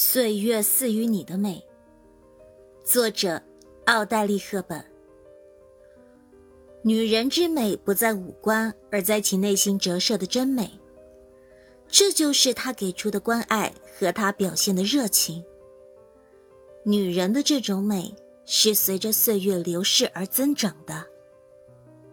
岁月赐予你的美。作者奥黛丽赫本。女人之美不在五官而在其内心折射的真美这就是她给出的关爱和她表现的热情。女人的这种美是随着岁月流逝而增长的。